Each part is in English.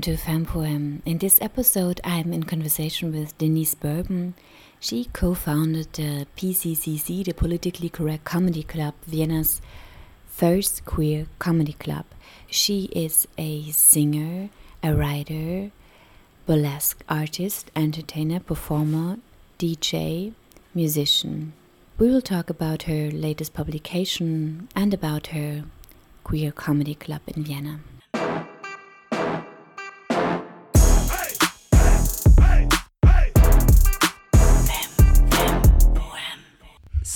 Welcome to Poem. In this episode, I'm in conversation with Denice Bourbon. She co founded the PCCC, the Politically Correct Comedy Club, Vienna's first queer comedy club. She is a singer, a writer, burlesque artist, entertainer, performer, DJ, musician. We will talk about her latest publication and about her queer comedy club in Vienna.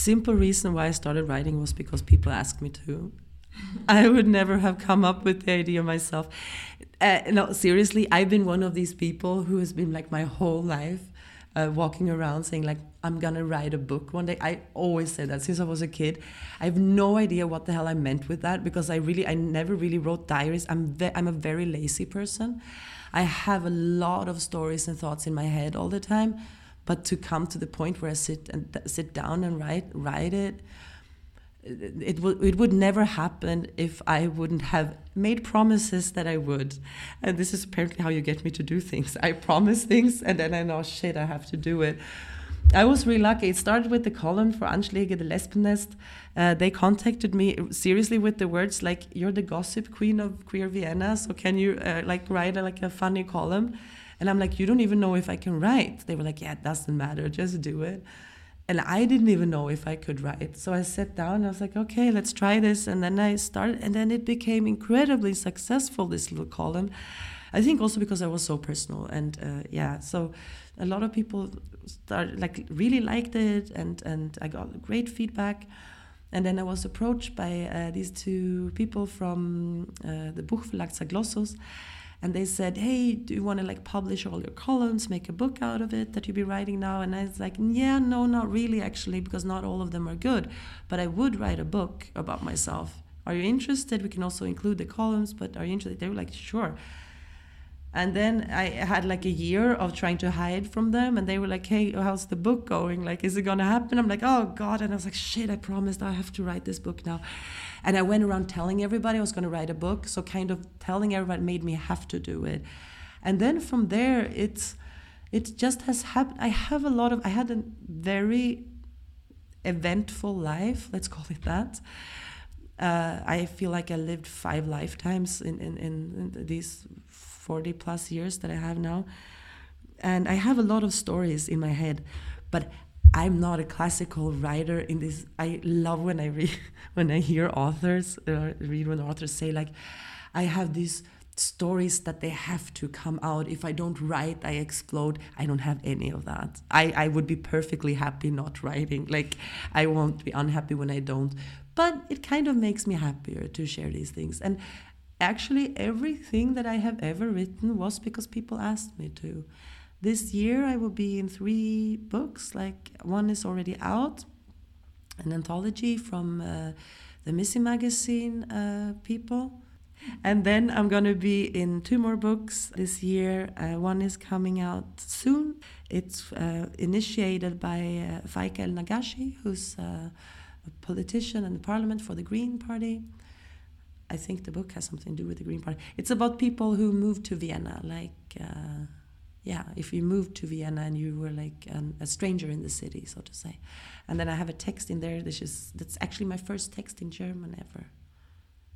Simple reason why I started writing was because people asked me to. I would never have come up with the idea myself. Uh, no, seriously, I've been one of these people who has been like my whole life uh, walking around saying like I'm gonna write a book one day. I always said that since I was a kid. I have no idea what the hell I meant with that because I really I never really wrote diaries. I'm I'm a very lazy person. I have a lot of stories and thoughts in my head all the time but to come to the point where I sit and sit down and write write it, it would it would never happen if I wouldn't have made promises that I would. And this is apparently how you get me to do things. I promise things and then I know shit I have to do it. I was really lucky. It started with the column for Anschläge, the Lesbennest. Uh, they contacted me seriously with the words like, "You're the gossip queen of queer Vienna, so can you uh, like write a, like a funny column?" And I'm like, you don't even know if I can write. They were like, yeah, it doesn't matter, just do it. And I didn't even know if I could write. So I sat down and I was like, okay, let's try this. And then I started, and then it became incredibly successful, this little column. I think also because I was so personal. And uh, yeah, so a lot of people started, like, really liked it, and, and I got great feedback. And then I was approached by uh, these two people from uh, the Buchverlag Zaglossus and they said, "Hey, do you want to like publish all your columns, make a book out of it that you'll be writing now?" And I was like, "Yeah, no, not really, actually, because not all of them are good. But I would write a book about myself. Are you interested? We can also include the columns, but are you interested?" They were like, "Sure." And then I had like a year of trying to hide from them, and they were like, "Hey, how's the book going? Like, is it gonna happen?" I'm like, "Oh God!" And I was like, "Shit! I promised I have to write this book now." And I went around telling everybody I was going to write a book, so kind of telling everybody made me have to do it. And then from there, it's it just has happened. I have a lot of. I had a very eventful life. Let's call it that. Uh, I feel like I lived five lifetimes in, in, in these 40 plus years that I have now. And I have a lot of stories in my head, but I'm not a classical writer in this. I love when I read, when I hear authors, uh, read when authors say, like, I have these stories that they have to come out. If I don't write, I explode. I don't have any of that. I, I would be perfectly happy not writing. Like, I won't be unhappy when I don't. But it kind of makes me happier to share these things. And actually everything that I have ever written was because people asked me to. This year I will be in three books. Like one is already out, an anthology from uh, the Missy magazine uh, people. And then I'm going to be in two more books this year. Uh, one is coming out soon. It's uh, initiated by uh, Nagashi, who's uh, a politician in the parliament for the Green Party. I think the book has something to do with the Green Party. It's about people who moved to Vienna, like, uh, yeah, if you moved to Vienna and you were like an, a stranger in the city, so to say. And then I have a text in there. This is that's actually my first text in German ever.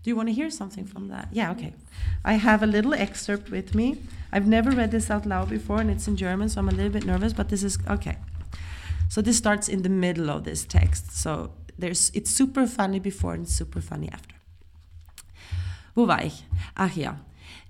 Do you want to hear something from that? Yeah, okay. I have a little excerpt with me. I've never read this out loud before, and it's in German, so I'm a little bit nervous. But this is okay. So this starts in the middle of this text. So there's it's super funny before and super funny after. Wo war ich? Ach ja,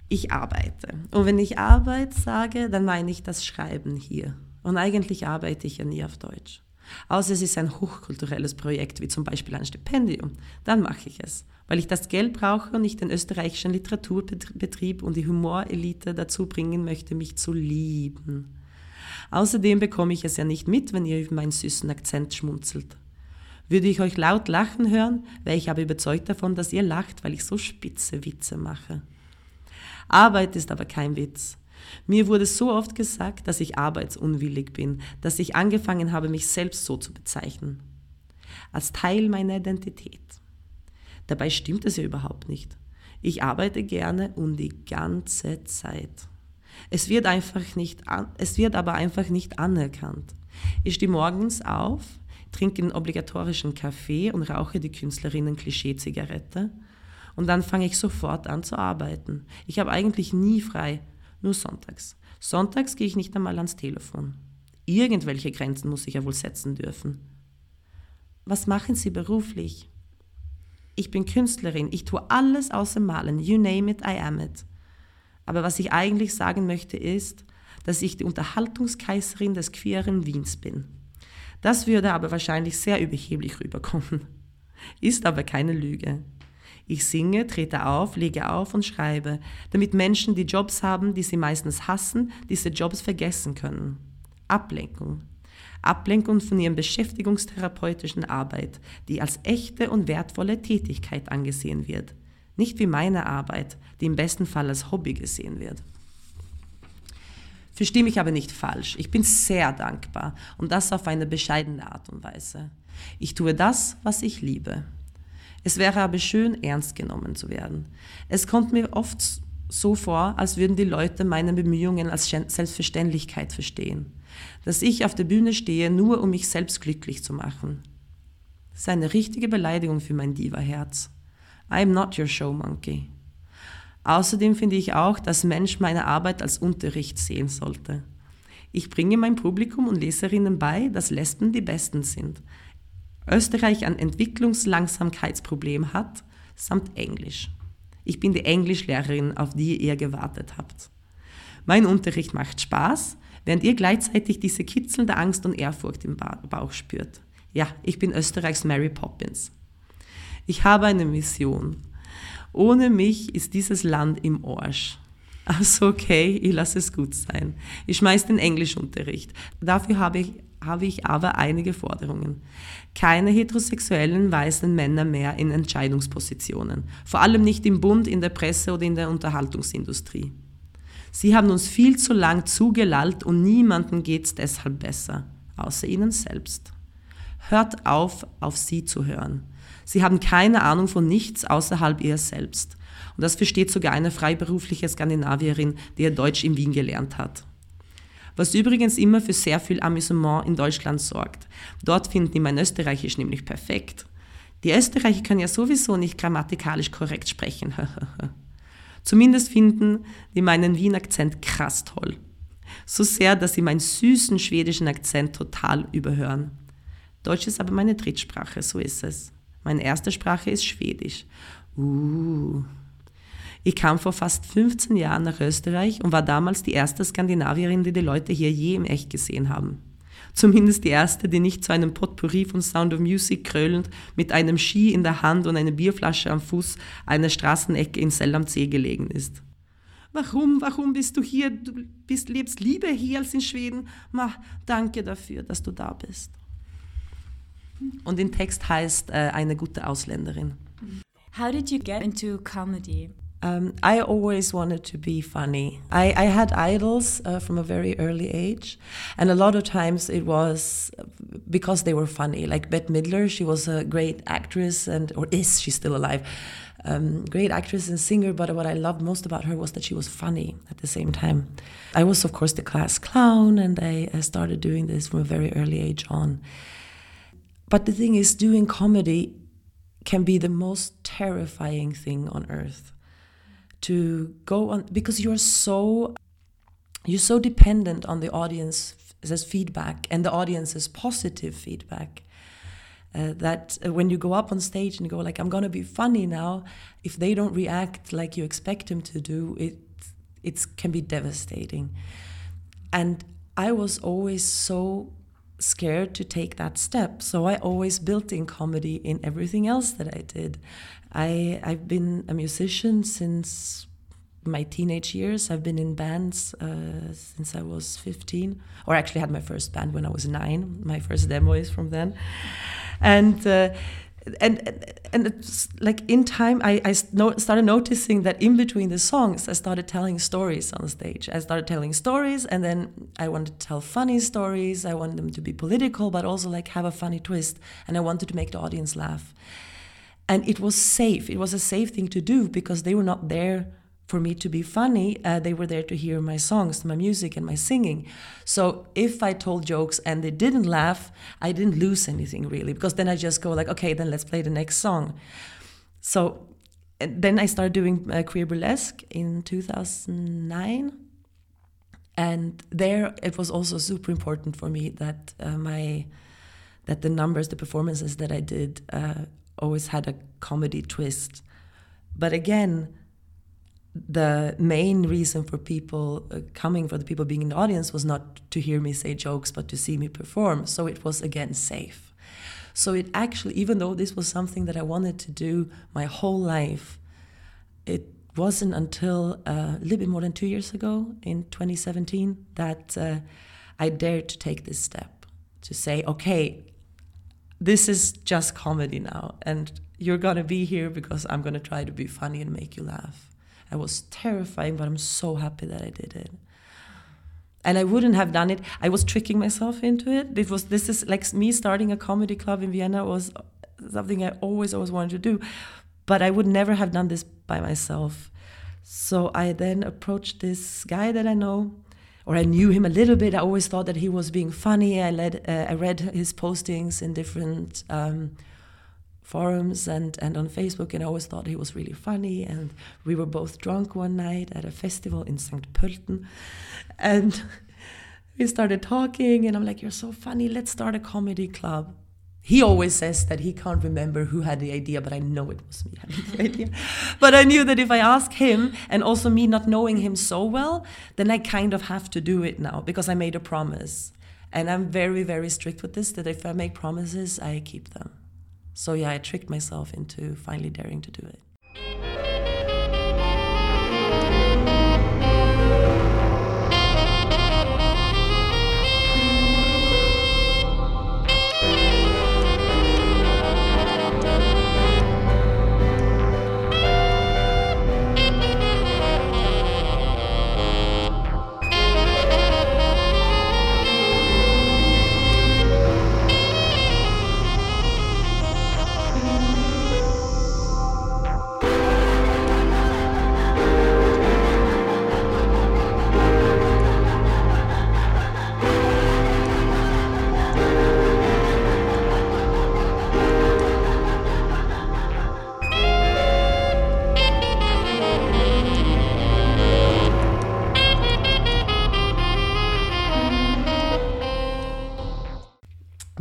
ich arbeite. Und wenn ich Arbeit sage, dann meine ich das Schreiben hier. Und eigentlich arbeite ich ja nie auf Deutsch. Außer es ist ein hochkulturelles Projekt, wie zum Beispiel ein Stipendium. Dann mache ich es, weil ich das Geld brauche und ich den österreichischen Literaturbetrieb und die Humorelite dazu bringen möchte, mich zu lieben. Außerdem bekomme ich es ja nicht mit, wenn ihr über meinen süßen Akzent schmunzelt. Würde ich euch laut lachen hören, wäre ich aber überzeugt davon, dass ihr lacht, weil ich so spitze Witze mache. Arbeit ist aber kein Witz. Mir wurde so oft gesagt, dass ich arbeitsunwillig bin, dass ich angefangen habe, mich selbst so zu bezeichnen. Als Teil meiner Identität. Dabei stimmt es ja überhaupt nicht. Ich arbeite gerne und die ganze Zeit. Es wird, einfach nicht es wird aber einfach nicht anerkannt. Ich stehe morgens auf, trinke einen obligatorischen Kaffee und rauche die Künstlerinnen-Klischee-Zigarette. Und dann fange ich sofort an zu arbeiten. Ich habe eigentlich nie frei, nur sonntags. Sonntags gehe ich nicht einmal ans Telefon. Irgendwelche Grenzen muss ich ja wohl setzen dürfen. Was machen Sie beruflich? Ich bin Künstlerin, ich tue alles außer Malen. You name it, I am it. Aber was ich eigentlich sagen möchte ist, dass ich die Unterhaltungskaiserin des queeren Wiens bin. Das würde aber wahrscheinlich sehr überheblich rüberkommen. Ist aber keine Lüge. Ich singe, trete auf, lege auf und schreibe, damit Menschen, die Jobs haben, die sie meistens hassen, diese Jobs vergessen können. Ablenkung. Ablenkung von ihren beschäftigungstherapeutischen Arbeit, die als echte und wertvolle Tätigkeit angesehen wird. Nicht wie meine Arbeit, die im besten Fall als Hobby gesehen wird. Verstehe mich aber nicht falsch. Ich bin sehr dankbar und das auf eine bescheidene Art und Weise. Ich tue das, was ich liebe. Es wäre aber schön, ernst genommen zu werden. Es kommt mir oft so vor, als würden die Leute meine Bemühungen als Selbstverständlichkeit verstehen. Dass ich auf der Bühne stehe, nur um mich selbst glücklich zu machen. Das ist eine richtige Beleidigung für mein Diva-Herz. I am not your show monkey. Außerdem finde ich auch, dass Mensch meine Arbeit als Unterricht sehen sollte. Ich bringe mein Publikum und Leserinnen bei, dass Lesben die Besten sind. Österreich ein Entwicklungslangsamkeitsproblem hat, samt Englisch. Ich bin die Englischlehrerin, auf die ihr gewartet habt. Mein Unterricht macht Spaß, während ihr gleichzeitig diese kitzelnde Angst und Ehrfurcht im Bauch spürt. Ja, ich bin Österreichs Mary Poppins. Ich habe eine Mission. Ohne mich ist dieses Land im Arsch. Also okay, ich lasse es gut sein. Ich schmeiß den Englischunterricht. Dafür habe ich, habe ich aber einige Forderungen. Keine heterosexuellen weißen Männer mehr in Entscheidungspositionen. Vor allem nicht im Bund, in der Presse oder in der Unterhaltungsindustrie. Sie haben uns viel zu lang zugelallt und niemandem geht's deshalb besser, außer ihnen selbst. Hört auf, auf sie zu hören. Sie haben keine Ahnung von nichts außerhalb ihr selbst. Und das versteht sogar eine freiberufliche Skandinavierin, die ihr Deutsch in Wien gelernt hat. Was übrigens immer für sehr viel Amüsement in Deutschland sorgt. Dort finden die mein Österreichisch nämlich perfekt. Die Österreicher können ja sowieso nicht grammatikalisch korrekt sprechen. Zumindest finden die meinen Wien-Akzent krass toll. So sehr, dass sie meinen süßen schwedischen Akzent total überhören. Deutsch ist aber meine Drittsprache, so ist es. Meine erste Sprache ist Schwedisch. Uh. Ich kam vor fast 15 Jahren nach Österreich und war damals die erste Skandinavierin, die die Leute hier je im Echt gesehen haben. Zumindest die erste, die nicht zu einem Potpourri von Sound of Music krölend mit einem Ski in der Hand und einer Bierflasche am Fuß einer Straßenecke in Sell am See gelegen ist. Warum, warum bist du hier? Du bist, lebst lieber hier als in Schweden. Ma, danke dafür, dass du da bist. Und den Text heißt äh, eine gute Ausländerin. How did you get into comedy? Um, I always wanted to be funny. I, I had idols uh, from a very early age, and a lot of times it was because they were funny. Like Bette Midler, she was a great actress, and or is she still alive? Um, great actress and singer, but what I loved most about her was that she was funny at the same time. I was, of course, the class clown, and I, I started doing this from a very early age on. But the thing is, doing comedy can be the most terrifying thing on earth. To go on because you're so you're so dependent on the audience's feedback and the audience's positive feedback. Uh, that uh, when you go up on stage and you go like i'm gonna be funny now if they don't react like you expect them to do it it can be devastating and i was always so scared to take that step. So I always built in comedy in everything else that I did. I I've been a musician since my teenage years. I've been in bands uh, since I was 15, or actually had my first band when I was nine. My first demo is from then, and. Uh, and and it's like in time I, I started noticing that in between the songs I started telling stories on the stage. I started telling stories and then I wanted to tell funny stories. I wanted them to be political but also like have a funny twist and I wanted to make the audience laugh. And it was safe. It was a safe thing to do because they were not there for me to be funny. Uh, they were there to hear my songs, my music, and my singing. So if I told jokes and they didn't laugh, I didn't lose anything really because then I just go like, okay, then let's play the next song. So then I started doing uh, queer burlesque in 2009. And there, it was also super important for me that uh, my that the numbers, the performances that I did, uh, always had a comedy twist. But again, the main reason for people uh, coming, for the people being in the audience, was not to hear me say jokes, but to see me perform. So it was again safe. So it actually, even though this was something that I wanted to do my whole life, it wasn't until uh, a little bit more than two years ago, in 2017, that uh, I dared to take this step to say, okay, this is just comedy now, and you're gonna be here because I'm gonna try to be funny and make you laugh. I was terrifying, but I'm so happy that I did it. And I wouldn't have done it. I was tricking myself into it. It was this is like me starting a comedy club in Vienna was something I always always wanted to do, but I would never have done this by myself. So I then approached this guy that I know, or I knew him a little bit. I always thought that he was being funny. I led, uh, I read his postings in different um, forums and, and on Facebook, and I always thought he was really funny. And we were both drunk one night at a festival in St. Pölten. And we started talking, and I'm like, You're so funny, let's start a comedy club. He always says that he can't remember who had the idea, but I know it was me having the idea. But I knew that if I ask him, and also me not knowing him so well, then I kind of have to do it now because I made a promise. And I'm very, very strict with this that if I make promises, I keep them. So yeah, I tricked myself into finally daring to do it.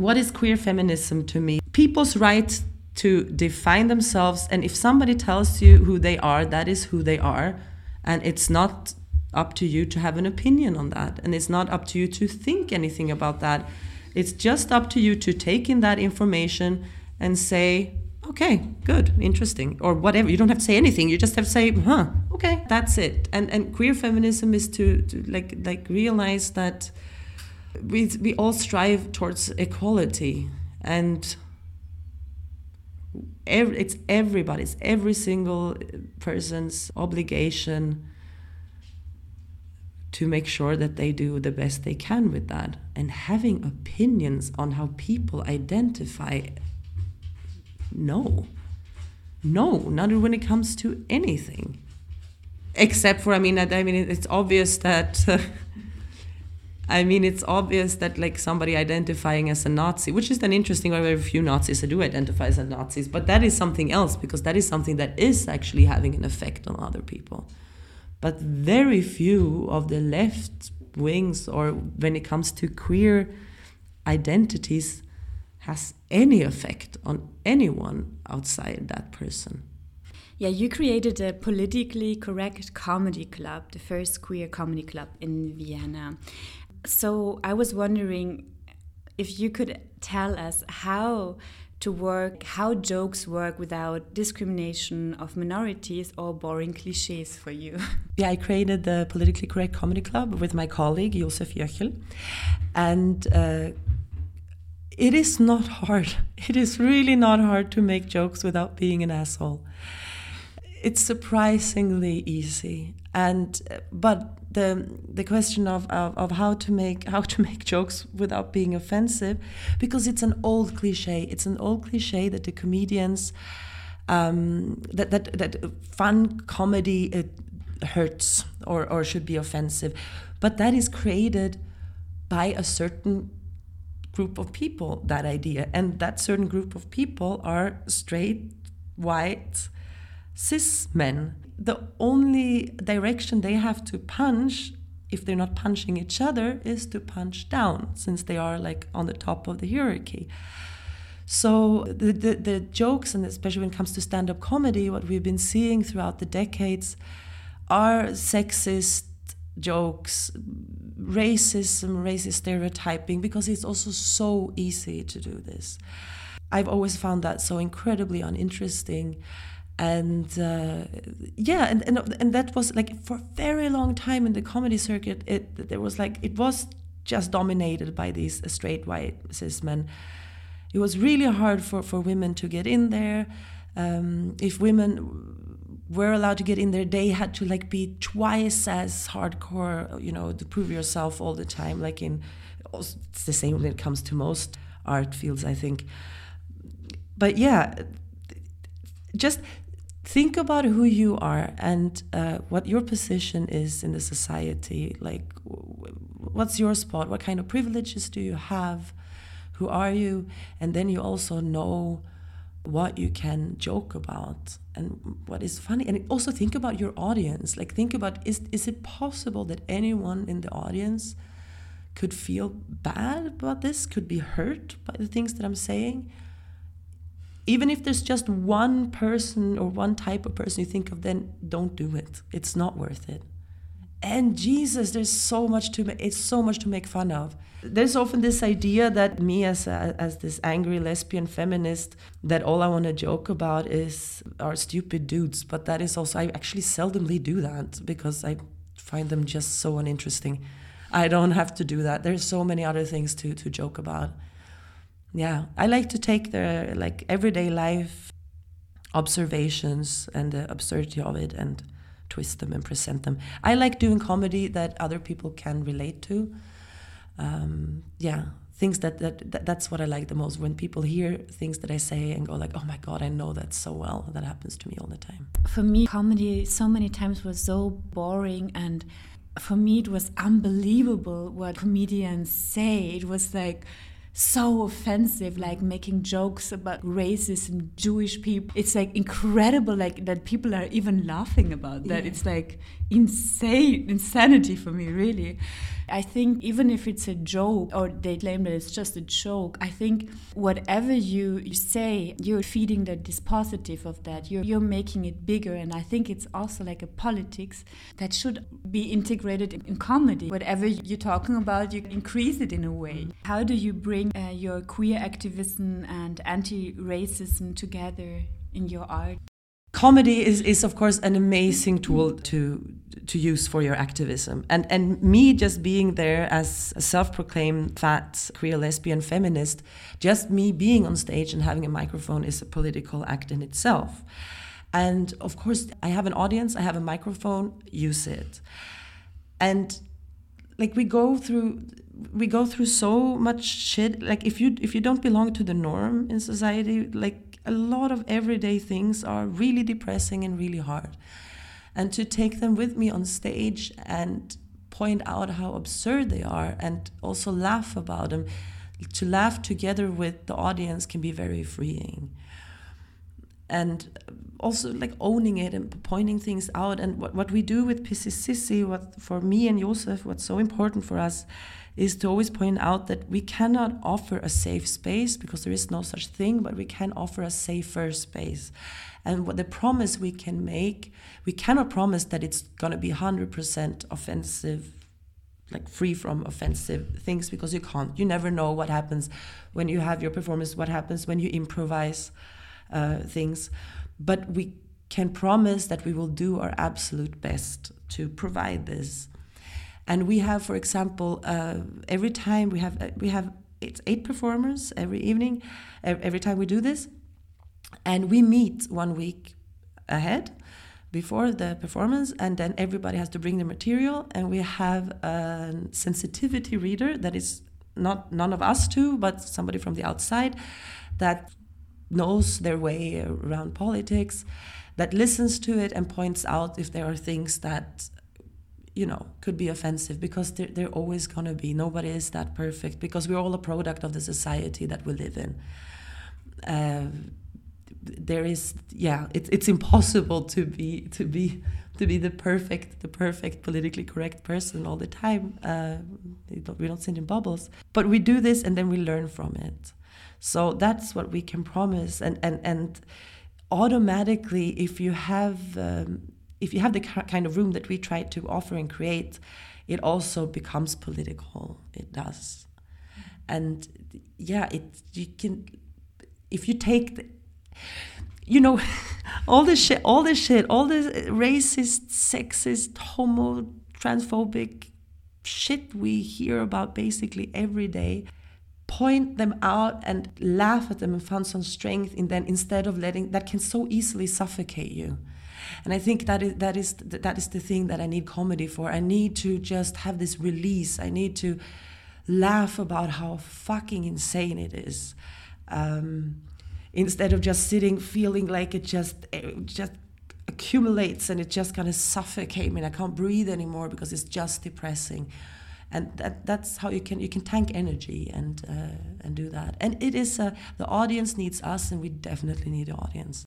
What is queer feminism to me? People's right to define themselves, and if somebody tells you who they are, that is who they are, and it's not up to you to have an opinion on that, and it's not up to you to think anything about that. It's just up to you to take in that information and say, okay, good, interesting, or whatever. You don't have to say anything. You just have to say, huh, okay, that's it. And and queer feminism is to, to like like realize that we, we all strive towards equality and every, it's everybody's every single person's obligation to make sure that they do the best they can with that and having opinions on how people identify no. No not when it comes to anything. Except for i mean i mean it's obvious that I mean, it's obvious that like somebody identifying as a Nazi, which is an interesting, very few Nazis do identify as Nazis, but that is something else because that is something that is actually having an effect on other people. But very few of the left wings, or when it comes to queer identities, has any effect on anyone outside that person. Yeah, you created a politically correct comedy club, the first queer comedy club in Vienna. So I was wondering if you could tell us how to work, how jokes work without discrimination of minorities or boring cliches for you. Yeah, I created the Politically Correct Comedy Club with my colleague Josef Jöchl. And uh, it is not hard. It is really not hard to make jokes without being an asshole. It's surprisingly easy. And uh, but the the question of, of, of how to make how to make jokes without being offensive because it's an old cliche it's an old cliche that the comedians um, that, that that fun comedy it hurts or or should be offensive, but that is created by a certain group of people. That idea, and that certain group of people are straight, white, cis men. The only direction they have to punch if they're not punching each other is to punch down since they are like on the top of the hierarchy so the, the, the jokes and especially when it comes to stand-up comedy what we've been seeing throughout the decades are sexist jokes racism racist stereotyping because it's also so easy to do this i've always found that so incredibly uninteresting and uh, yeah and, and and that was like for a very long time in the comedy circuit it there was like it was just dominated by these straight white cis men. It was really hard for for women to get in there. Um, if women were allowed to get in there they had to like be twice as hardcore you know to prove yourself all the time like in it's the same when it comes to most art fields i think. But yeah just think about who you are and uh, what your position is in the society. Like, what's your spot? What kind of privileges do you have? Who are you? And then you also know what you can joke about and what is funny. And also think about your audience. Like, think about is, is it possible that anyone in the audience could feel bad about this, could be hurt by the things that I'm saying? Even if there's just one person or one type of person you think of, then don't do it. It's not worth it. And Jesus, there's so much to it's so much to make fun of. There's often this idea that me as a, as this angry lesbian feminist that all I want to joke about is our stupid dudes, but that is also I actually seldomly do that because I find them just so uninteresting. I don't have to do that. There's so many other things to to joke about yeah i like to take the like everyday life observations and the absurdity of it and twist them and present them. I like doing comedy that other people can relate to. Um, yeah things that, that, that that's what i like the most. When people hear things that i say and go like oh my god i know that so well that happens to me all the time. For me comedy so many times was so boring and for me it was unbelievable what comedians say. It was like so offensive like making jokes about racism jewish people. It's like incredible like that people are even laughing about that. Yeah. it's like insane insanity for me really I think even if it's a joke or they claim that it's just a joke, I think whatever you, say, you're feeding the dispositive of that. You're, you're making it bigger. And I think it's also like a politics that should be integrated in, in comedy. Whatever you're talking about, you increase it in a way. How do you bring uh, your queer activism and anti racism together in your art? Comedy is, is of course an amazing tool to to use for your activism. And and me just being there as a self-proclaimed fat queer lesbian feminist just me being on stage and having a microphone is a political act in itself. And of course i have an audience i have a microphone use it. And like we go through we go through so much shit. Like if you if you don't belong to the norm in society like a lot of everyday things are really depressing and really hard. And to take them with me on stage and point out how absurd they are and also laugh about them, to laugh together with the audience can be very freeing. And also like owning it and pointing things out. And what, what we do with Pissy Sissy, what for me and Josef, what's so important for us is to always point out that we cannot offer a safe space because there is no such thing, but we can offer a safer space. And what the promise we can make, we cannot promise that it's going to be 100% offensive like free from offensive things because you can't. You never know what happens when you have your performance what happens when you improvise uh, things. But we can promise that we will do our absolute best to provide this and we have, for example, uh, every time we have uh, we have it's eight performers every evening, every time we do this, and we meet one week ahead before the performance and then everybody has to bring the material. And we have a sensitivity reader that is not none of us two but somebody from the outside that knows their way around politics, that listens to it and points out if there are things that you know could be offensive because they're, they're always going to be nobody is that perfect because we're all a product of the society that we live in. Uh, there is yeah it, it's impossible to be to be to be the perfect the perfect politically correct person all the time. Uh, we, don't, sit in bubbles but we do this and then we learn from it. So that's what we can promise. And and and automatically if you have um, if you have the kind of room that we try to offer and create it also becomes political. It does. And yeah it you can if you take the, you know all this shit all this shit all this racist sexist homo transphobic shit we hear about basically every day point them out and laugh at them and find some strength in them instead of letting that can so easily suffocate you and i think that is that is that is the thing that i need comedy for. I need to just have this release. I need to laugh about how fucking insane it is. Um, instead of just sitting feeling like it just it just accumulates and it just kind of suffocate me and I can't breathe anymore because it's just depressing. And that, that's how you can you can tank energy and uh, and do that. And it is uh, the audience needs us and we definitely need the audience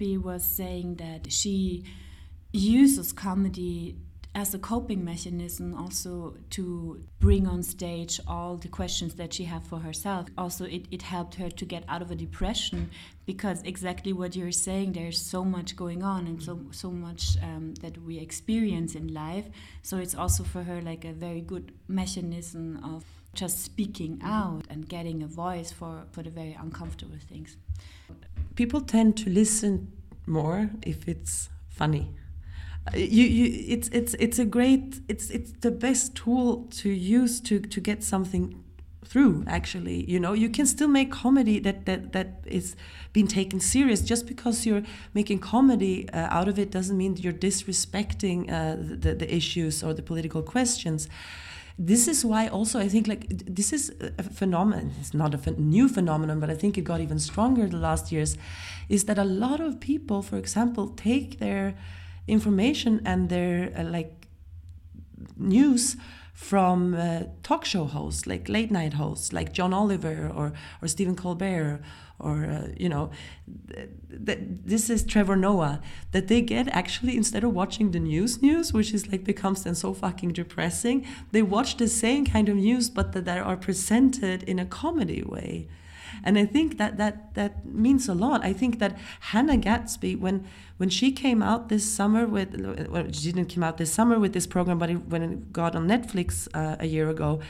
Hannah was saying that she uses comedy as a coping mechanism also to bring on stage all the questions that she had for herself. Also it, it helped her to get out of a depression because exactly what you're saying there's so much going on and so so much um, that we experience in life. So it's also for her like a very good mechanism of just speaking out and getting a voice for for the very uncomfortable things people tend to listen more if it's funny. You, you it's it's it's a great it's it's the best tool to use to to get something through actually you know? You can still make comedy that that that is being taken serious. Just because you're making comedy uh, out of it doesn't mean you're disrespecting uh, the, the issues or the political questions this is why also i think like this is a phenomenon it's not a ph new phenomenon but i think it got even stronger the last years is that a lot of people for example take their information and their uh, like news from uh, talk show hosts like late night hosts like John Oliver or or Stephen Colbert or uh, you know th th this is Trevor Noah that they get actually instead of watching the news news which is like becomes then so fucking depressing they watch the same kind of news but that they are presented in a comedy way and I think that that that means a lot. I think that Hannah Gadsby, when when she came out this summer with, well, she didn't come out this summer with this program, but it, when it got on Netflix uh, a year ago,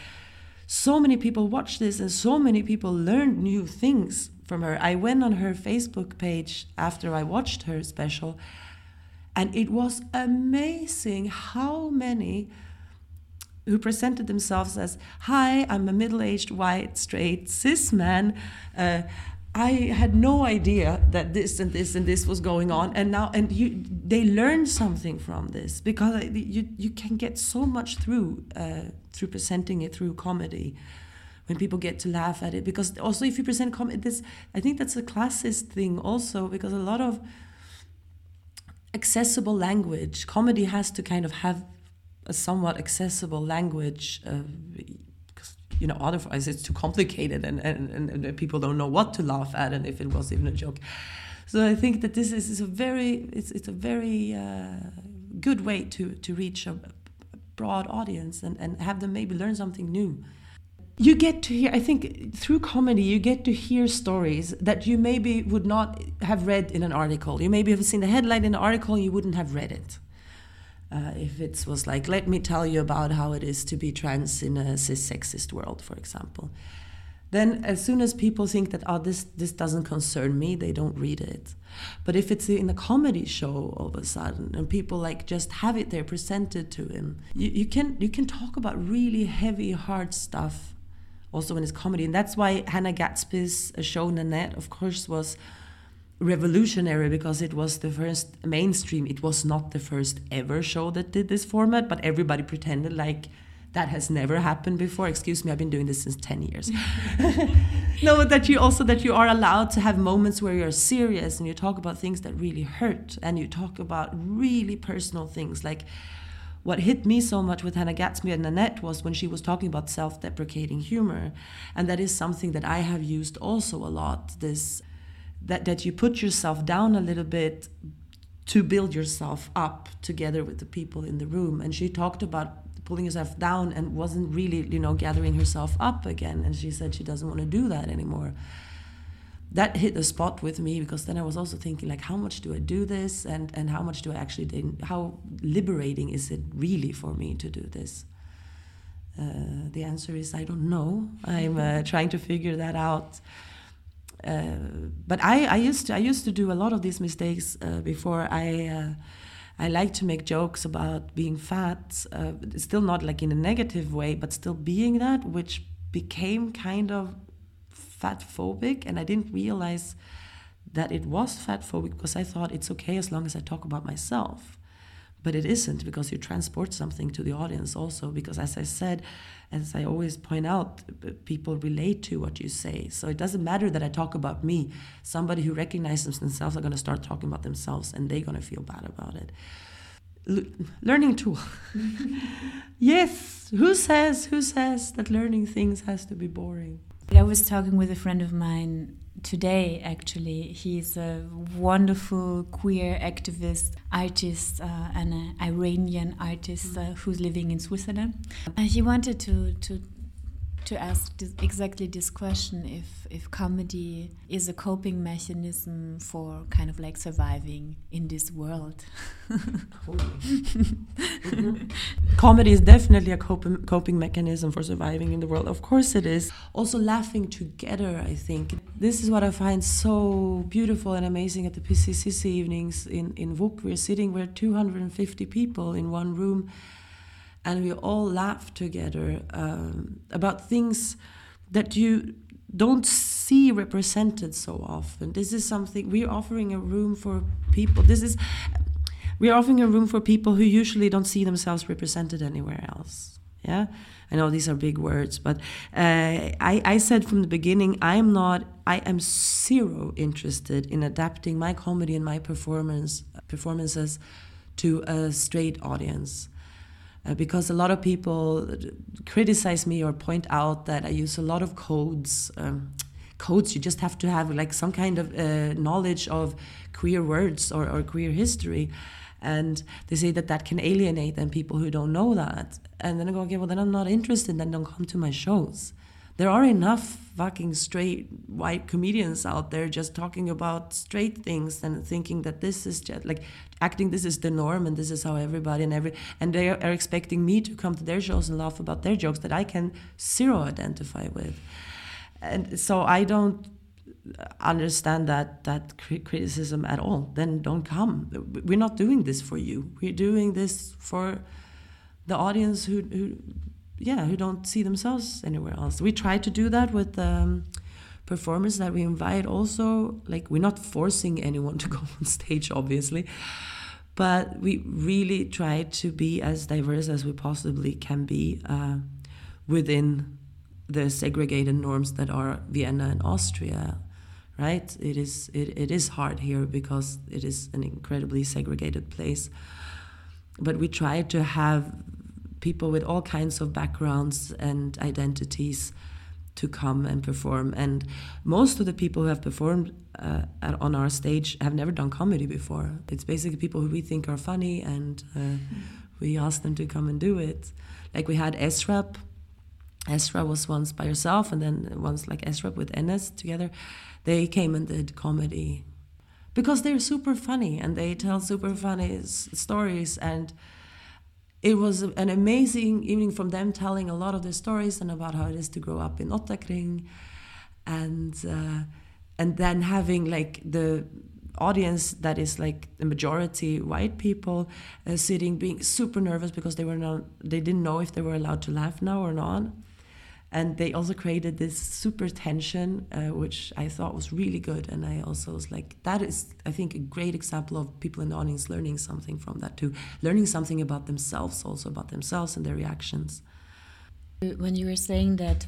so many people watched this, and so many people learned new things from her. I went on her Facebook page after I watched her special, and it was amazing how many who presented themselves as, Hi, I'm a middle aged, white, straight, cis man. Uh, I had no idea that this and this and this was going on, and now and you they learned something from this because you you can get so much through uh, through presenting it through comedy when people get to laugh at it because also if you present comedy this I think that's a classist thing also because a lot of accessible language comedy has to kind of have a somewhat accessible language uh, you know otherwise it's too complicated and, and, and people don't know what to laugh at and if it was even a joke. So i think that this is, is a very it's, it's a very uh, good way to to reach a, broad audience and, and have them maybe learn something new. You get to hear i think through comedy you get to hear stories that you maybe would not have read in an article. You maybe have seen the headline in an article you wouldn't have read it uh, if it was like, let me tell you about how it is to be trans in a cis sexist world, for example, then as soon as people think that, oh, this, this doesn't concern me, they don't read it. But if it's in a comedy show all of a sudden and people like just have it there presented to him, you, you, can, you can talk about really heavy, hard stuff also when it's comedy. And that's why Hannah Gadsby's show Nanette, of course, was revolutionary because it was the first mainstream. It was not the first ever show that did this format, but everybody pretended like that has never happened before. Excuse me, I've been doing this since 10 years. no, that you also that you are allowed to have moments where you're serious and you talk about things that really hurt and you talk about really personal things like what hit me so much with Hannah Gadsby and Nanette was when she was talking about self-deprecating humor and that is something that I have used also a lot this that, that you put yourself down a little bit to build yourself up together with the people in the room. And she talked about pulling herself down and wasn't really, you know, gathering herself up again. And she said she doesn't want to do that anymore. That hit the spot with me because then I was also thinking like, how much do I do this, and and how much do I actually? How liberating is it really for me to do this? Uh, the answer is I don't know. I'm uh, trying to figure that out. Uh, but I, I used to I used to do a lot of these mistakes uh, before I uh, I like to make jokes about being fat uh, still not like in a negative way but still being that which became kind of fat phobic and I didn't realize that it was fat phobic because I thought it's okay as long as I talk about myself. But it isn't because you transport something to the audience also because as i said as i always point out uh, people relate to what you say. So it doesn't matter that i talk about me. Somebody who recognizes themselves are going to start talking about themselves and they're going to feel bad about it. L learning tool. Yes who says who says that learning things has to be boring? I was talking with a friend of mine today actually he's a wonderful queer activist artist uh, and an iranian artist uh, who's living in switzerland. And he wanted to to to ask this, exactly this question if if comedy is a coping mechanism for kind of like surviving in this world. Comedy is definitely a coping, coping mechanism for surviving in the world. Of course it is. Also laughing together i think. This is what i find so beautiful and amazing at the pccc evenings in in WUK we're sitting we're 250 people in one room and we all laugh together um, about things that you don't see represented so often. This is something we're offering a room for people. This is we're offering a room for people who usually don't see themselves represented anywhere else. Yeah, I know these are big words, but uh, I, I said from the beginning I'm not. I am zero interested in adapting my comedy and my performance performances to a straight audience uh, because a lot of people criticize me or point out that I use a lot of codes. Um, codes. You just have to have like some kind of uh, knowledge of queer words or, or queer history. And they say that that can alienate them people who don't know that. And then i go okay well then i'm not interested. Then don't come to my shows there are enough fucking straight white comedians out there just talking about straight things and thinking that this is just like acting this is the norm and this is how everybody and every and they are expecting me to come to their shows and laugh about their jokes that I can zero identify with. And so I don't understand that that criticism at all. Then don't come. We're not doing this for you. We're doing this for the audience who, who yeah who don't see themselves anywhere else. We try to do that with um, performers that we invite also like we're not forcing anyone to go on stage obviously but we really try to be as diverse as we possibly can be uh, within the segregated norms that are Vienna and Austria right? It is it, it is hard here because it is an incredibly segregated place but we try to have people with all kinds of backgrounds and identities to come and perform. And most of the people who have performed uh, at, on our stage have never done comedy before. It's basically people who we think are funny, and uh, we ask them to come and do it. Like we had Esrap. Esra was once by herself, and then once like Esrap with Enes together. They came and did comedy because they're super funny and they tell super funny stories and it was an amazing evening from them telling a lot of their stories and about how it is to grow up in Ottakring and uh, and then having like the audience that is like the majority white people uh, sitting being super nervous because they were not they didn't know if they were allowed to laugh now or not and they also created this super tension uh, which i thought was really good. And i also was like that is i think a great example of people in the audience learning something from that too. Learning something about themselves also about themselves and their reactions. When you were saying that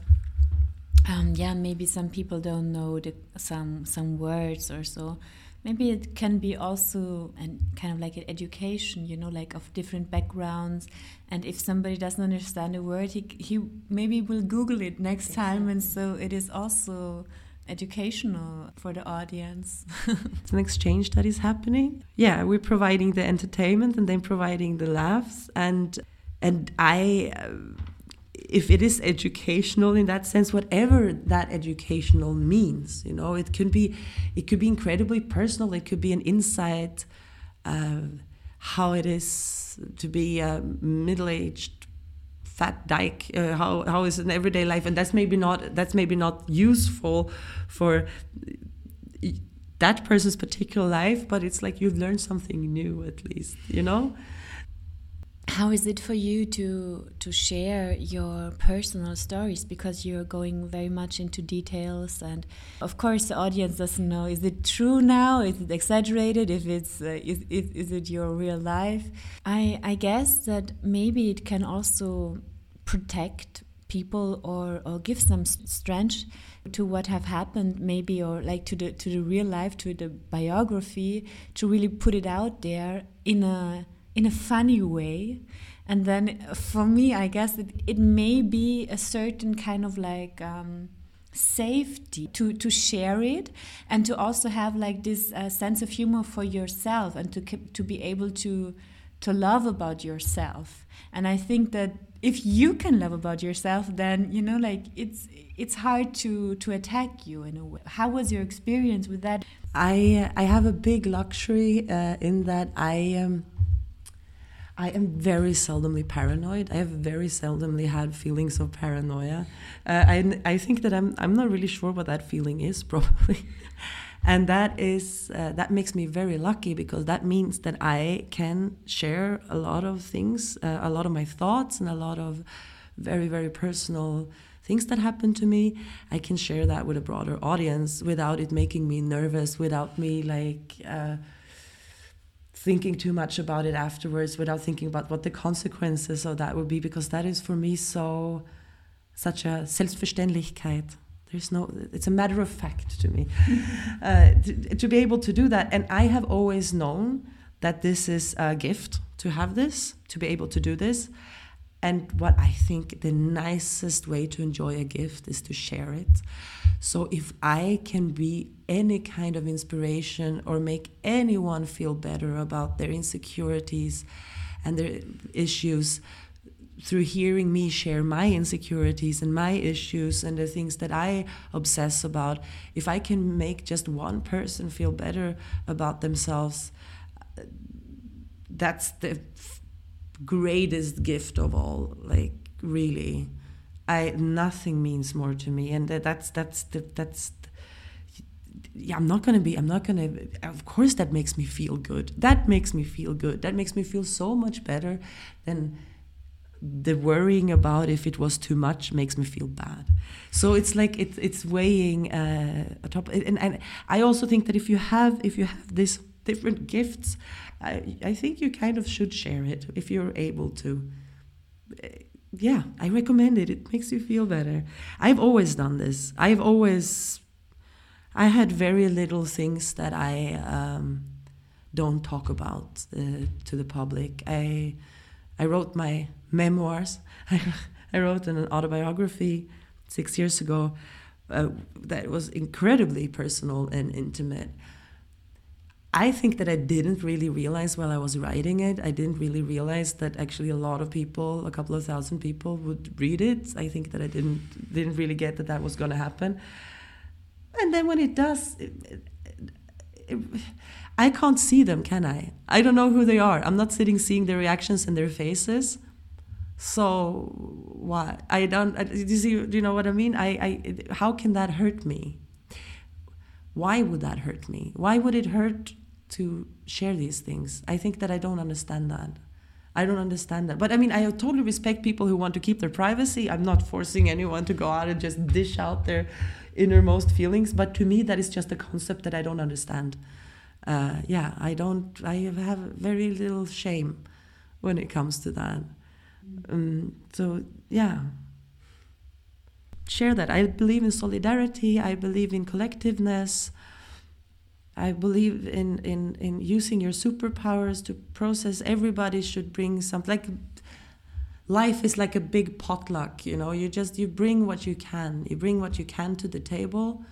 um, yeah maybe some people don't know the, some some words or so maybe it can be also and kind of like an education you know like of different backgrounds. And if somebody doesn't understand a word he, he maybe will google it next time. And so it is also educational for the audience. It's an exchange that is happening. Yeah we're providing the entertainment and then providing the laughs. And and i uh, if it is educational in that sense whatever that educational means you know it could be it could be incredibly personal. It could be an insight uh, how it is to be a middle-aged fat dyke uh, how, how is an everyday life. And that's maybe not that's maybe not useful for that person's particular life but it's like you've learned something new at least you know how is it for you to to share your personal stories? Because you're going very much into details and of course the audience doesn't know is it true now? Is it exaggerated? If it's uh, is, is, is it your real life? I i guess that maybe it can also protect people or or give some strength to what have happened maybe or like to the to the real life to the biography to really put it out there in a in a funny way. And then for me i guess it, it may be a certain kind of like um, safety to to share it and to also have like this uh, sense of humor for yourself and to to be able to to love about yourself. And i think that if you can love about yourself then you know like it's it's hard to to attack you in a way. How was your experience with that? I i have a big luxury uh, in that i um I am very seldomly paranoid. I have very seldomly had feelings of paranoia. Uh, I, I think that I'm, I'm not really sure what that feeling is, probably. and that is uh, that makes me very lucky because that means that I can share a lot of things, uh, a lot of my thoughts, and a lot of very, very personal things that happen to me. I can share that with a broader audience without it making me nervous, without me like uh, thinking too much about it afterwards without thinking about what the consequences of that would be because that is for me so such a Selbstverständlichkeit. There's no, it's a matter of fact to me uh, to, to, be able to do that. And I have always known that this is a gift to have this, to be able to do this. And what I think the nicest way to enjoy a gift is to share it. So if I can be any kind of inspiration or make anyone feel better about their insecurities and their issues through hearing me share my insecurities and my issues and the things that I obsess about, if I can make just one person feel better about themselves, that's the greatest gift of all like really i nothing means more to me and that's that's the, that's yeah, I'm not gonna be. I'm not gonna. Of course, that makes me feel good. That makes me feel good. That makes me feel so much better than the worrying about if it was too much makes me feel bad. So it's like it's it's weighing uh, top. And, and I also think that if you have if you have these different gifts I, I think you kind of should share it if you're able to. Yeah, I recommend it. It makes you feel better. I've always done this. I've always, I had very little things that I um, don't talk about uh, to the public. I, I wrote my memoirs. I wrote an autobiography six years ago uh, that was incredibly personal and intimate. I think that I didn't really realize while I was writing it, I didn't really realize that actually a lot of people, a couple of thousand people would read it. I think that I didn't didn't really get that that was going to happen. And then when it does, it, it, I can't see them, can I? I don't know who they are. I'm not sitting seeing their reactions and their faces. So why? I don't. do you see? Do you know what I mean? I, I. How can that hurt me? Why would that hurt me? Why would it hurt to share these things. I think that I don't understand that. I don't understand that. But I mean, I totally respect people who want to keep their privacy. I'm not forcing anyone to go out and just dish out their innermost feelings. But to me, that is just a concept that I don't understand. Uh, yeah, I don't, I have very little shame when it comes to that. Um, so, yeah. Share that. I believe in solidarity, I believe in collectiveness. I believe in, in, in using your superpowers to process. Everybody should bring something. Like life is like a big potluck, you know. You just you bring what you can. You bring what you can to the table,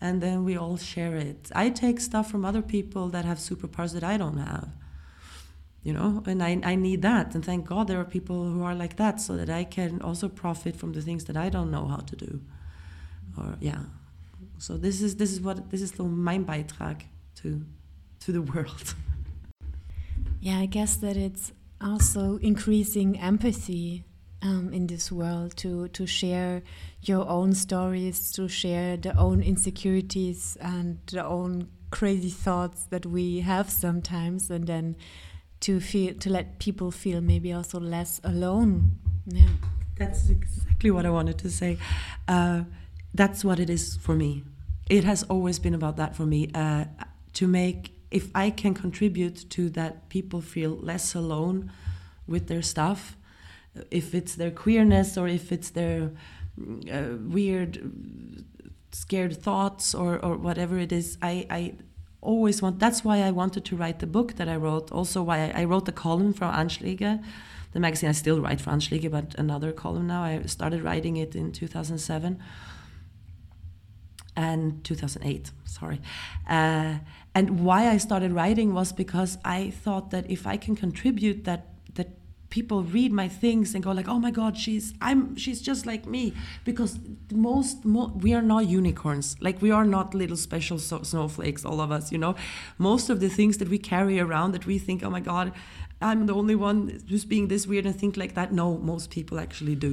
and then we all share it. I take stuff from other people that have superpowers that I don't have, you know, and I I need that. And thank God there are people who are like that, so that I can also profit from the things that I don't know how to do. Or yeah. So this is this is what this is so mein Beitrag to to the world. Yeah, I guess that it's also increasing empathy um, in this world to to share your own stories, to share the own insecurities and the own crazy thoughts that we have sometimes, and then to feel to let people feel maybe also less alone. Yeah, that's exactly what I wanted to say. Uh, that's what it is for me. It has always been about that for me. Uh, to make, if I can contribute to that people feel less alone with their stuff, if it's their queerness or if it's their uh, weird, scared thoughts or, or whatever it is, I, I always want, that's why I wanted to write the book that I wrote. Also, why I, I wrote the column for Anschläge the magazine. I still write for Anschläge, but another column now. I started writing it in 2007 and 2008 sorry. Uh, and why i started writing was because i thought that if i can contribute that that people read my things and go like oh my god she's i'm she's just like me. Because most mo- we are not unicorns. Like we are not little special so- snowflakes all of us you know? Most of the things that we carry around that we think oh my god i'm the only one who's being this weird and think like that no most people actually do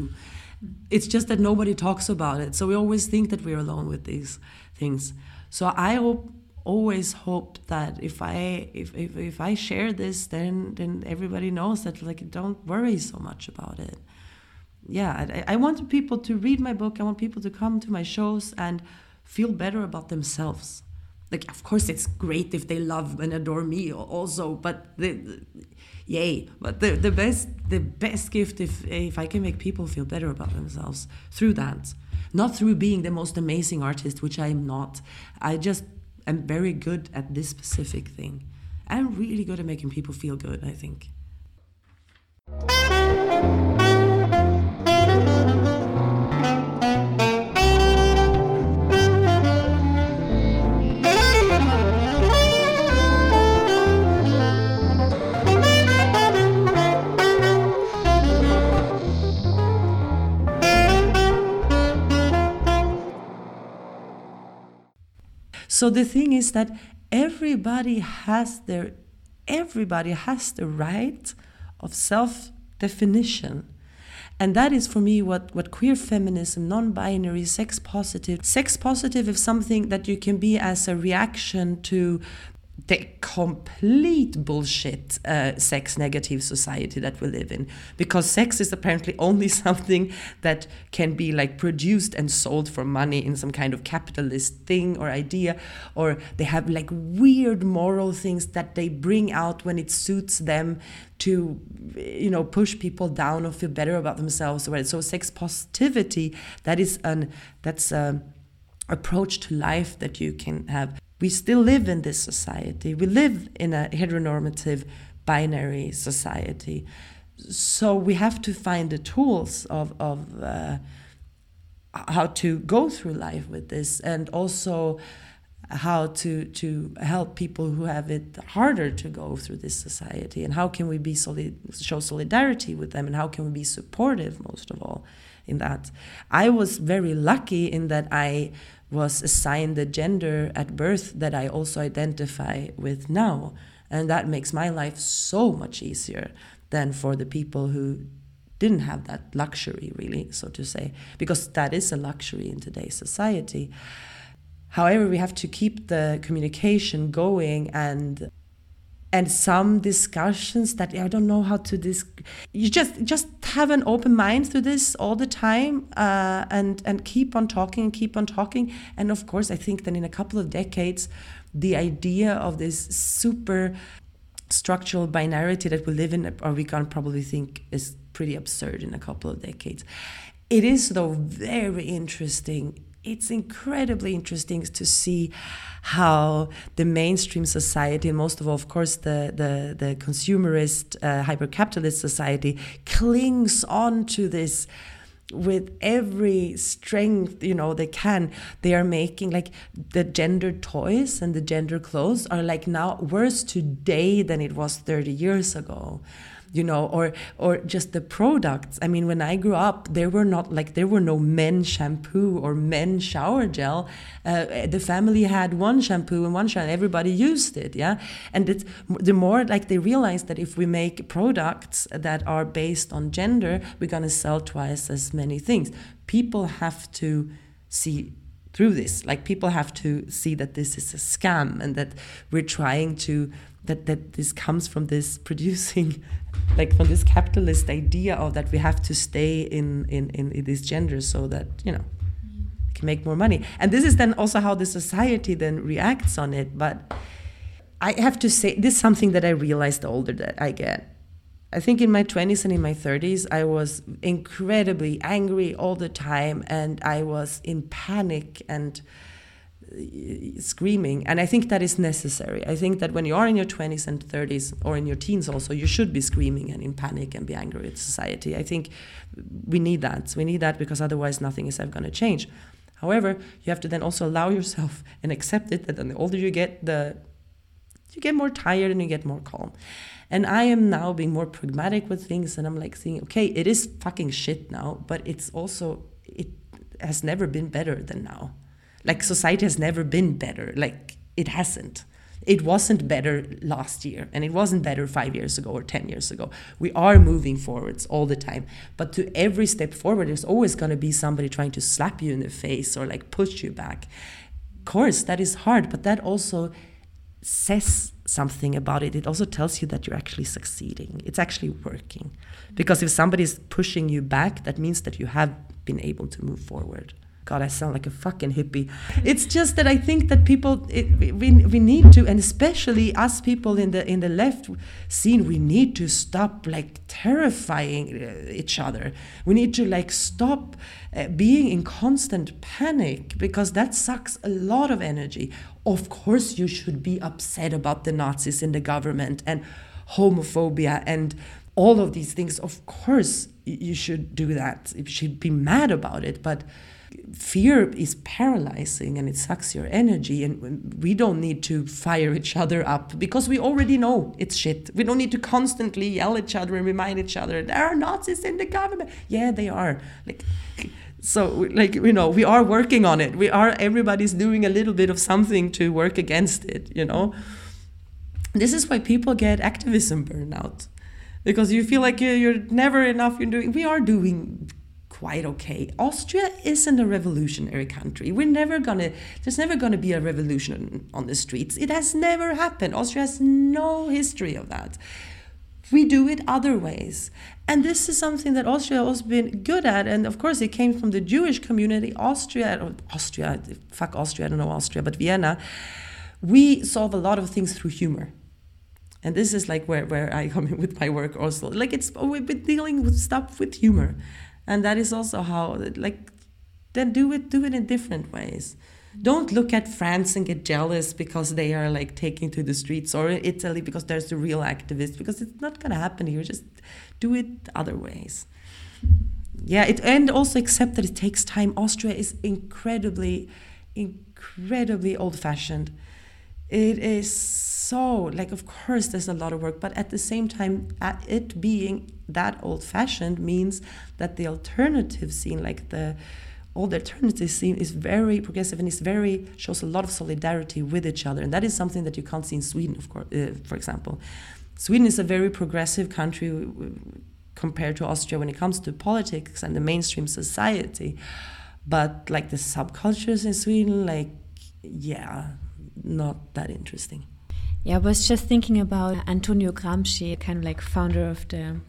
it's just that nobody talks about it so we always think that we're alone with these things so i hope always hope that if I if, if, if I share this, then then everybody knows that like don't worry so much about it. Yeah, I, I want people to read my book. I want people to come to my shows and feel better about themselves. Like, of course, it's great if they love and adore me also, but yay! But the, the best the best gift if if I can make people feel better about themselves through that, not through being the most amazing artist, which I am not. I just am very good at this specific thing. I'm really good at making people feel good, I think. So the thing is that everybody has their everybody has the right of self definition. And that is for me what, what queer feminism, non binary, sex positive. Sex positive is something that you can be as a reaction to the complete bullshit uh, sex negative society that we live in. Because sex is apparently only something that can be like produced and sold for money in some kind of capitalist thing or idea or they have like weird moral things that they bring out when it suits them to you know push people down or feel better about themselves. Or so sex positivity that is an that's a approach to life that you can have we still live in this society. We live in a heteronormative binary society. So we have to find the tools of, of uh, how to go through life with this and also how to, to help people who have it harder to go through this society and how can we be solid, show solidarity with them and how can we be supportive most of all in that. I was very lucky in that I was assigned the gender at birth that I also identify with now. And that makes my life so much easier than for the people who didn't have that luxury, really, so to say, because that is a luxury in today's society. However, we have to keep the communication going and and some discussions that I don't know how to dis. You just just have an open mind to this all the time, uh, and and keep on talking keep on talking. And of course, I think that in a couple of decades, the idea of this super structural binarity that we live in, or we can probably think is pretty absurd in a couple of decades. It is though very interesting it's incredibly interesting to see how the mainstream society, and most of all, of course, the the, the consumerist, uh, hyper-capitalist society, clings on to this with every strength you know they can. They are making like the gender toys and the gender clothes are like now worse today than it was 30 years ago you know, or or just the products. I mean, when I grew up, there were not like there were no men shampoo or men shower gel. Uh, the family had one shampoo and one shower. Everybody used it, yeah. And it's the more like they realized that if we make products that are based on gender, we're gonna sell twice as many things. People have to see through this. Like people have to see that this is a scam and that we're trying to that that this comes from this producing like from this capitalist idea of that we have to stay in in in, in this gender so that you know we can make more money. And this is then also how the society then reacts on it. But i have to say this is something that i realized the older that i get. I think in my 20s and in my 30s, I was incredibly angry all the time and I was in panic and screaming and i think that is necessary i think that when you are in your 20s and 30s or in your teens also you should be screaming and in panic and be angry at society i think we need that we need that because otherwise nothing is ever going to change However, you have to then also allow yourself and accept it that the older you get, the you get more tired and you get more calm. And I am now being more pragmatic with things and I'm like seeing, okay, it is fucking shit now, but it's also it has never been better than now. Like society has never been better. Like it hasn't. It wasn't better last year and it wasn't better five years ago or 10 years ago. We are moving forwards all the time. But to every step forward, there's always going to be somebody trying to slap you in the face or like push you back. Of course, that is hard, but that also says something about it. It also tells you that you're actually succeeding. It's actually working. Because if somebody is pushing you back, that means that you have been able to move forward. God, I sound like a fucking hippie. It's just that I think that people, it, we, we need to, and especially us people in the in the left scene, we need to stop like terrifying uh, each other. We need to like stop uh, being in constant panic because that sucks a lot of energy. Of course, you should be upset about the Nazis in the government and homophobia and all of these things. Of course, you should do that. You should be mad about it, but fear is paralyzing and it sucks your energy and we don't need to fire each other up because we already know it's shit. We don't need to constantly yell at each other and remind each other there are nazis in the government. Yeah they are. Like so like you know we are working on it. We are everybody's doing a little bit of something to work against it you know? This is why people get activism burnout because you feel like you're never enough you're doing we are doing quite okay. Austria isn't a revolutionary country. We're never gonna, there's never gonna be a revolution on the streets. It has never happened. Austria has no history of that. We do it other ways. And this is something that Austria has been good at. And of course, it came from the Jewish community. Austria, Austria, fuck Austria, I don't know Austria, but Vienna, we solve a lot of things through humor. And this is like where, where I come in with my work also. Like it's, we've been dealing with stuff with humor and that is also how like then do it do it in different ways. Don't look at france and get jealous because they are like taking to the streets or italy because there's the real activists because it's not going to happen here. Just do it other ways. Yeah it and also accept that it takes time. Austria is incredibly incredibly old fashioned it is so like of course there's a lot of work but at the same time it being that old fashioned means that the alternative scene like the old alternative scene is very progressive and is very shows a lot of solidarity with each other. And that is something that you can't see in sweden of course uh, for example. Sweden is a very progressive country compared to austria when it comes to politics and the mainstream society. But like the subcultures in sweden like yeah not that interesting. Yeah, I was just thinking about Antonio Gramsci, kind of like founder of the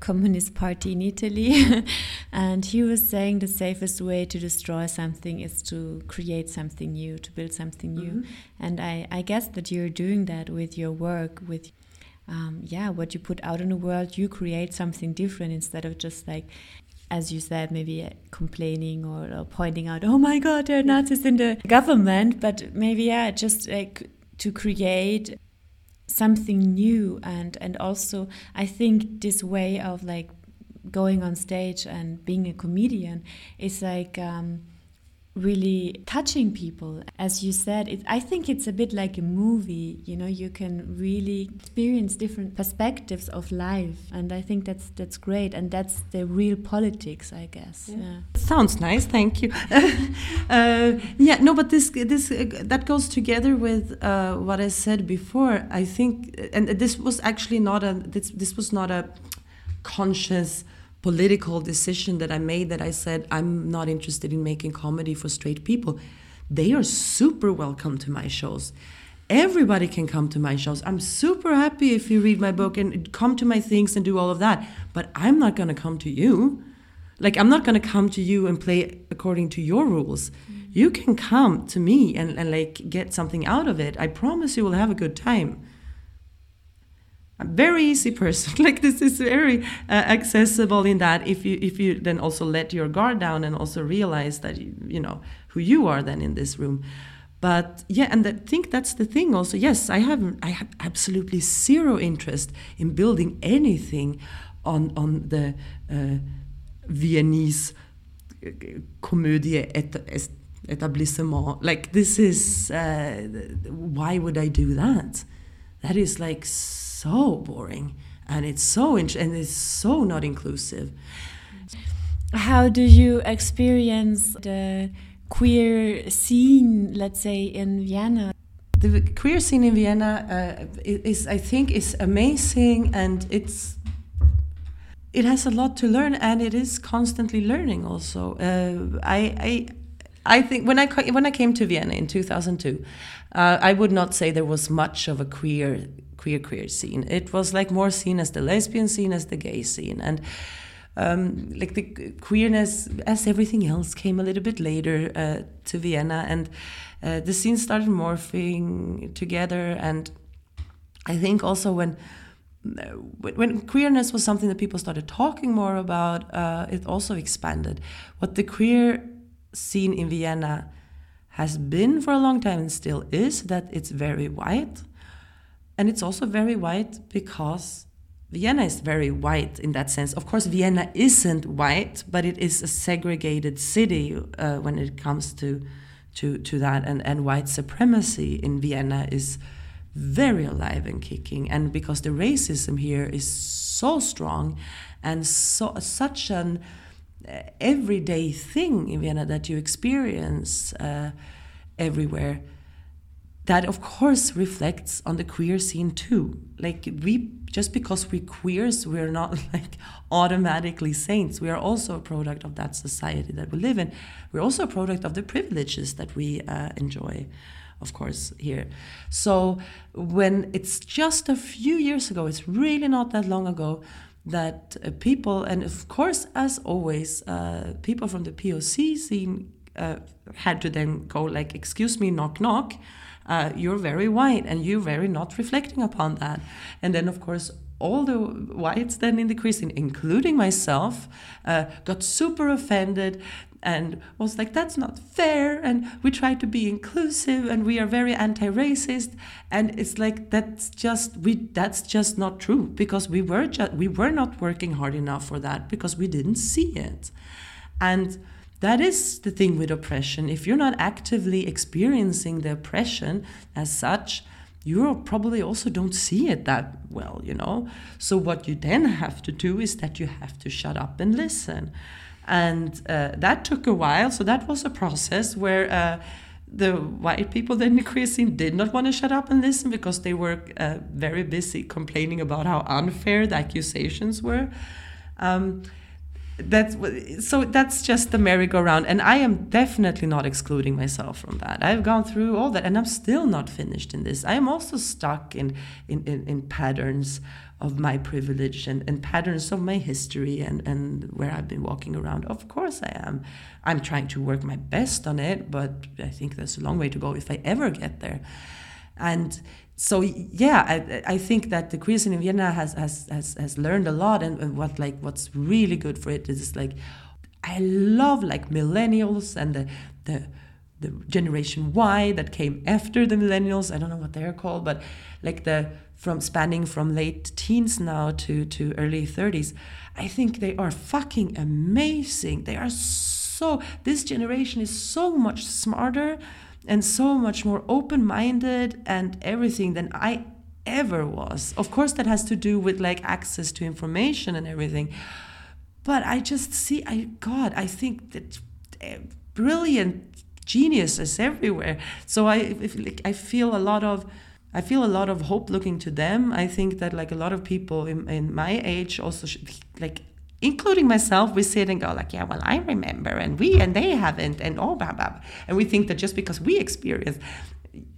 Communist Party in Italy. and he was saying the safest way to destroy something is to create something new, to build something new. Mm -hmm. And I, I guess that you're doing that with your work, with um, yeah, what you put out in the world, you create something different instead of just like as you said, maybe complaining or, or, pointing out, oh my God, there are Nazis in the government, but maybe, yeah, just like to create something new. And, and also, I think this way of like going on stage and being a comedian is like, um, really touching people. As you said it, i think it's a bit like a movie you know you can really experience different perspectives of life and i think that's that's great and that's the real politics i guess. Yeah, yeah. sounds nice thank you. Uh, yeah no but this this uh, that goes together with uh, what i said before. I think and this was actually not a this, this was not a conscious political decision that I made that I said I'm not interested in making comedy for straight people. They are super welcome to my shows. Everybody can come to my shows. I'm super happy if you read my book and come to my things and do all of that. But I'm not going to come to you. Like, I'm not going to come to you and play according to your rules. Mm. You can come to me and, and like get something out of it. I promise you will have a good time very easy person like this is very uh, accessible in that if you if you then also let your guard down and also realize that you, you know who you are then in this room but yeah and i think that's the thing also yes i have i have absolutely zero interest in building anything on on the uh, viennese uh, comedie et, etablissement. Like this is uh, why would I do that? That is like so boring, and it's so and it's so not inclusive. How do you experience the queer scene, let's say, in Vienna? The queer scene in Vienna uh, is, I think, is amazing, and it's it has a lot to learn, and it is constantly learning. Also, uh, I, I I think when I when I came to Vienna in 2002, uh, I would not say there was much of a queer queer queer scene. It was like more seen as the lesbian scene as the gay scene, and um, like the queerness, as everything else, came a little bit later uh, to Vienna, and uh, the scene started morphing together. And I think also when when queerness was something that people started talking more about, uh, it also expanded. What the queer scene in Vienna has been for a long time and still is that it's very white. And it's also very white because Vienna is very white in that sense. Of course, Vienna isn't white, but it is a segregated city uh, when it comes to, to, to that. And, and white supremacy in Vienna is very alive and kicking. And because the racism here is so strong and so such an uh, everyday thing in Vienna that you experience uh, everywhere that of course reflects on the queer scene too. Like we just because we're queers we're not like automatically saints. We are also a product of that society that we live in. We're also a product of the privileges that we uh, enjoy of course here. So when it's just a few years ago it's really not that long ago that uh, people and of course as always uh, people from the poc scene uh, had to then go like excuse me knock knock uh, you're very white and you're very not reflecting upon that. And then, of course, all the whites then in the Christian, including myself, uh, got super offended and was like, that's not fair. And we try to be inclusive and we are very anti racist. And it's like, that's just, we, that's just not true because we were, just, we were not working hard enough for that because we didn't see it. And that is the thing with oppression. If you're not actively experiencing the oppression as such, you probably also don't see it that well, you know? So, what you then have to do is that you have to shut up and listen. And uh, that took a while. So, that was a process where. Uh, the white people then increasing did not want to shut up and listen because they were uh, very busy complaining about how unfair the accusations were. Um, that's so that's just the merry-go-round and i am definitely not excluding myself from that. I've gone through all that and i'm still not finished in this. I am also stuck in in, in, in patterns of my privilege and, and patterns of my history and, and where i've been walking around. Of course i am. I'm trying to work my best on it but i think there's a long way to go if i ever get there. And so yeah, I, I think that the scene in Vienna has has has, has learned a lot, and, and what like what's really good for it is like I love like millennials and the the the generation Y that came after the millennials. I don't know what they're called, but like the from spanning from late teens now to to early 30s. I think they are fucking amazing. They are so this generation is so much smarter and so much more open minded and everything than I ever was. Of course, that has to do with like access to information and everything. But I just see, I God, I think that eh, brilliant geniuses everywhere. So I, if, like, I feel a lot of. I feel a lot of hope looking to them. I think that like a lot of people in, in my age also should, like including myself, we sit and go like, yeah, well, I remember, and we and they haven't, and all blah blah, and we think that just because we experience,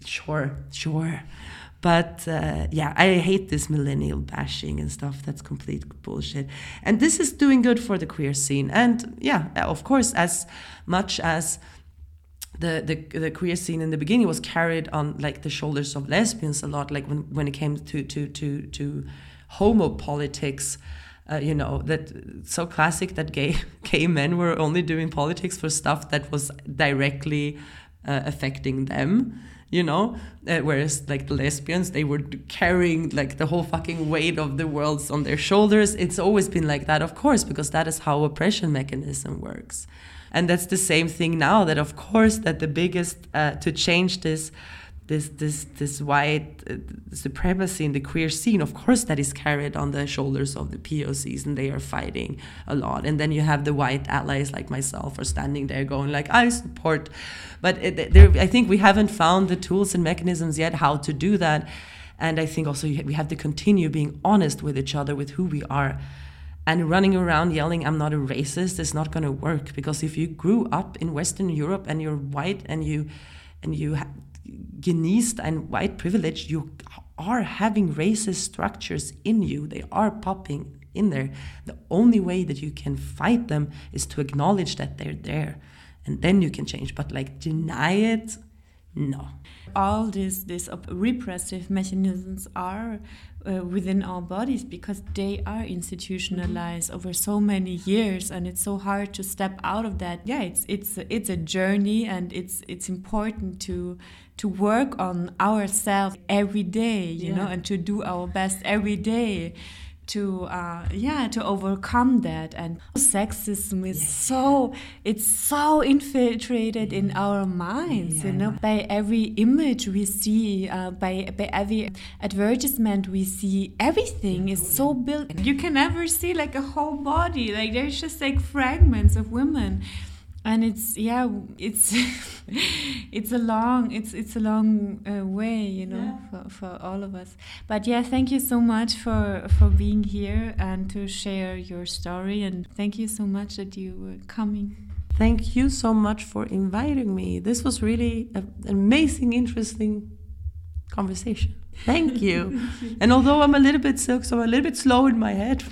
sure, sure, but uh, yeah, I hate this millennial bashing and stuff. That's complete bullshit. And this is doing good for the queer scene. And yeah, of course, as much as the, the the queer scene in the beginning was carried on like the shoulders of lesbians a lot, like when when it came to to to to homo politics uh, you know that so classic that gay gay men were only doing politics for stuff that was directly uh, affecting them you know? Uh, whereas like the lesbians they were carrying like the whole fucking weight of the world on their shoulders. It's always been like that of course because that is how oppression mechanism works. And that's the same thing now that of course that the biggest uh, to change this this this this white uh, supremacy in the queer scene of course that is carried on the shoulders of the POCs and they are fighting a lot. And then you have the white allies like myself are standing there going like I support but it, there, I think we haven't found the tools and mechanisms yet how to do that. And I think also we have to continue being honest with each other with who we are. And running around yelling i'm not a racist is not going to work because if you grew up in western europe and you're white and you and you genießt ein white privilege, you are having racist structures in you. They are popping in there. The only way that you can fight them is to acknowledge that they're there. And then you can change. But like deny it, no. All these these repressive mechanisms are uh, within our bodies because they are institutionalized over so many years and it's so hard to step out of that yeah it's it's it's a journey and it's it's important to to work on ourselves every day you yeah. know and to do our best every day to uh, yeah to overcome that. And sexism is so it's so infiltrated in our minds yeah. you know by every image we see uh, by by every advertisement we see everything is so built. You can never see like a whole body. Like there's just like fragments of women and it's yeah it's it's a long it's it's a long uh, way you know yeah. for, for all of us. But yeah thank you so much for for being here and to share your story. And thank you so much that you were coming. Thank you so much for inviting me. This was really a, an amazing interesting conversation. Thank you. And although i'm a little bit sick so i'm a little bit slow in my head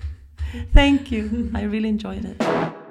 thank you. I really enjoyed it